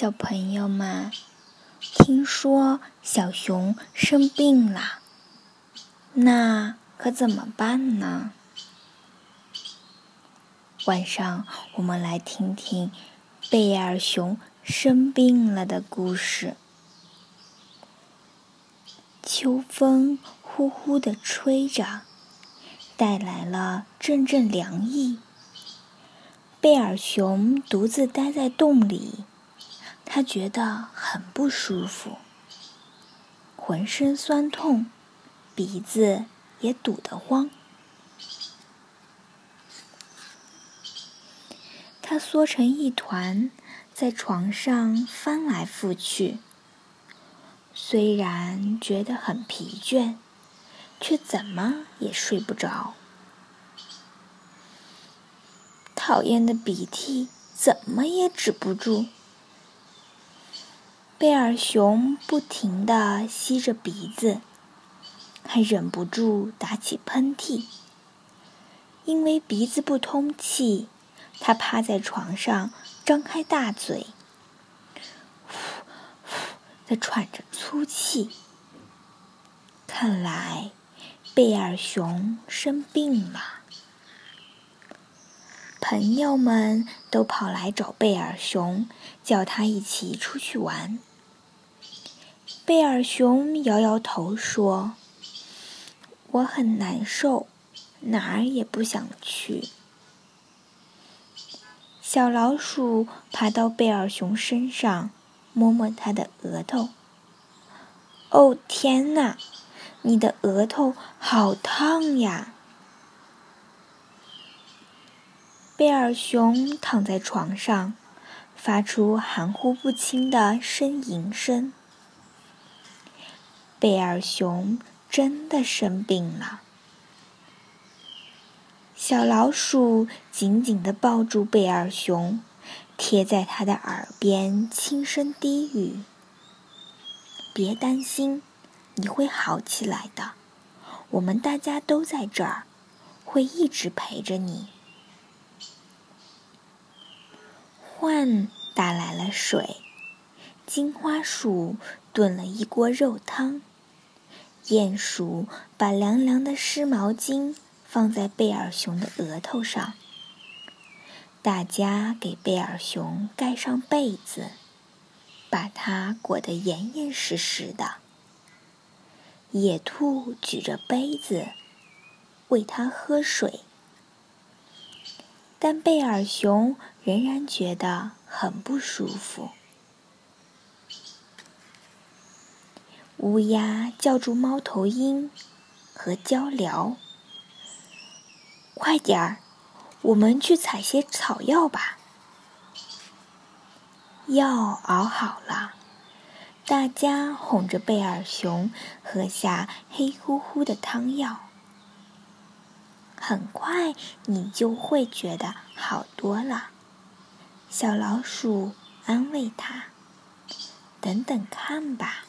小朋友们，听说小熊生病了，那可怎么办呢？晚上我们来听听贝尔熊生病了的故事。秋风呼呼的吹着，带来了阵阵凉意。贝尔熊独自待在洞里。他觉得很不舒服，浑身酸痛，鼻子也堵得慌。他缩成一团，在床上翻来覆去。虽然觉得很疲倦，却怎么也睡不着。讨厌的鼻涕怎么也止不住。贝尔熊不停地吸着鼻子，还忍不住打起喷嚏。因为鼻子不通气，他趴在床上，张开大嘴，呼呼地喘着粗气。看来，贝尔熊生病了。朋友们都跑来找贝尔熊，叫他一起出去玩。贝尔熊摇摇头说：“我很难受，哪儿也不想去。”小老鼠爬到贝尔熊身上，摸摸它的额头。“哦，天哪，你的额头好烫呀！”贝尔熊躺在床上，发出含糊不清的呻吟声。贝尔熊真的生病了。小老鼠紧紧地抱住贝尔熊，贴在他的耳边轻声低语：“别担心，你会好起来的。我们大家都在这儿，会一直陪着你。”獾打来了水，金花鼠炖了一锅肉汤。鼹鼠把凉凉的湿毛巾放在贝尔熊的额头上，大家给贝尔熊盖上被子，把它裹得严严实实的。野兔举着杯子喂它喝水，但贝尔熊仍然觉得很不舒服。乌鸦叫住猫头鹰和鹪鹩：“快点儿，我们去采些草药吧。”药熬好了，大家哄着贝尔熊喝下黑乎乎的汤药。很快，你就会觉得好多了。小老鼠安慰他：“等等看吧。”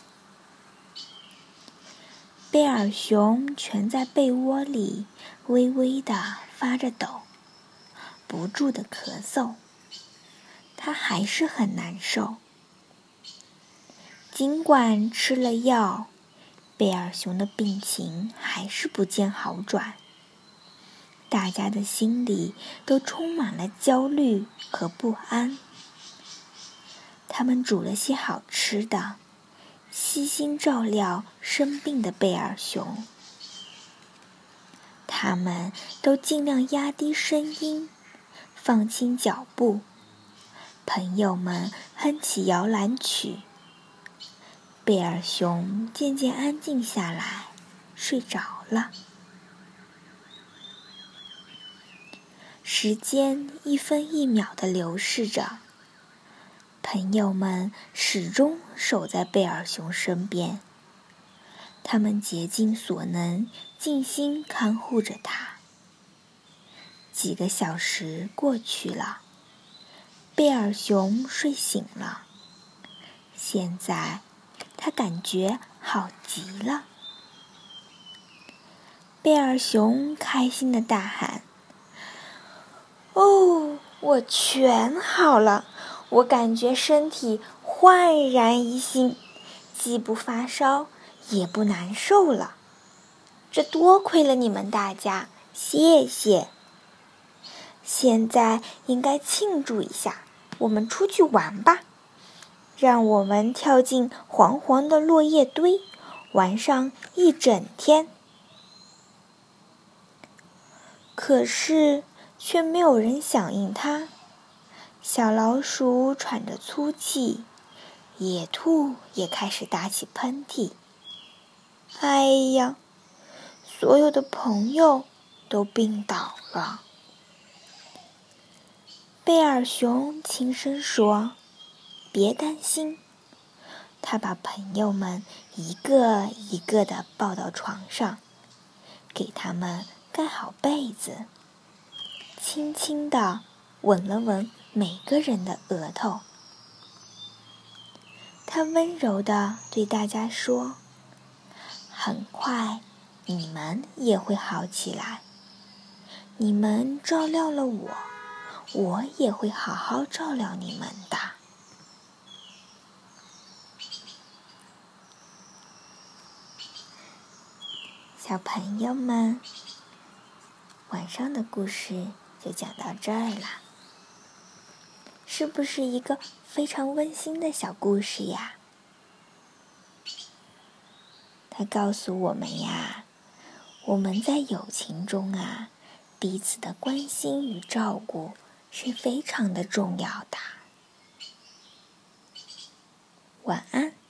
贝尔熊蜷在被窝里，微微的发着抖，不住的咳嗽。他还是很难受。尽管吃了药，贝尔熊的病情还是不见好转。大家的心里都充满了焦虑和不安。他们煮了些好吃的。悉心照料生病的贝尔熊，他们都尽量压低声音，放轻脚步。朋友们哼起摇篮曲，贝尔熊渐渐安静下来，睡着了。时间一分一秒的流逝着。朋友们始终守在贝尔熊身边，他们竭尽所能，尽心看护着他。几个小时过去了，贝尔熊睡醒了。现在，他感觉好极了。贝尔熊开心的大喊：“哦，我全好了！”我感觉身体焕然一新，既不发烧，也不难受了。这多亏了你们大家，谢谢。现在应该庆祝一下，我们出去玩吧。让我们跳进黄黄的落叶堆，玩上一整天。可是，却没有人响应他。小老鼠喘着粗气，野兔也开始打起喷嚏。哎呀，所有的朋友都病倒了。贝尔熊轻声说：“别担心。”他把朋友们一个一个的抱到床上，给他们盖好被子，轻轻的吻了吻。每个人的额头，他温柔的对大家说：“很快，你们也会好起来。你们照料了我，我也会好好照料你们的。”小朋友们，晚上的故事就讲到这儿了。是不是一个非常温馨的小故事呀？他告诉我们呀，我们在友情中啊，彼此的关心与照顾是非常的重要的。晚安。